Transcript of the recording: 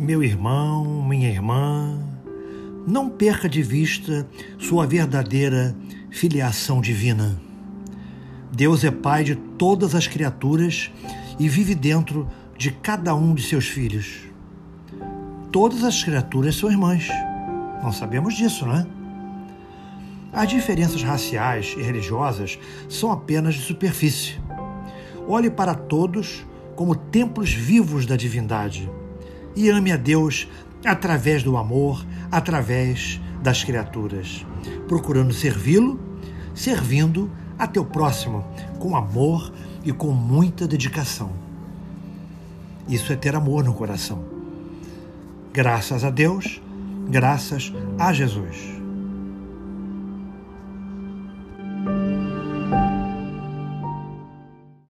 Meu irmão, minha irmã, não perca de vista sua verdadeira filiação divina. Deus é Pai de todas as criaturas e vive dentro de cada um de seus filhos. Todas as criaturas são irmãs. Não sabemos disso, não é? As diferenças raciais e religiosas são apenas de superfície. Olhe para todos como templos vivos da divindade e ame a Deus através do amor, através das criaturas, procurando servi-lo, servindo a teu próximo com amor e com muita dedicação. Isso é ter amor no coração. Graças a Deus, graças a Jesus.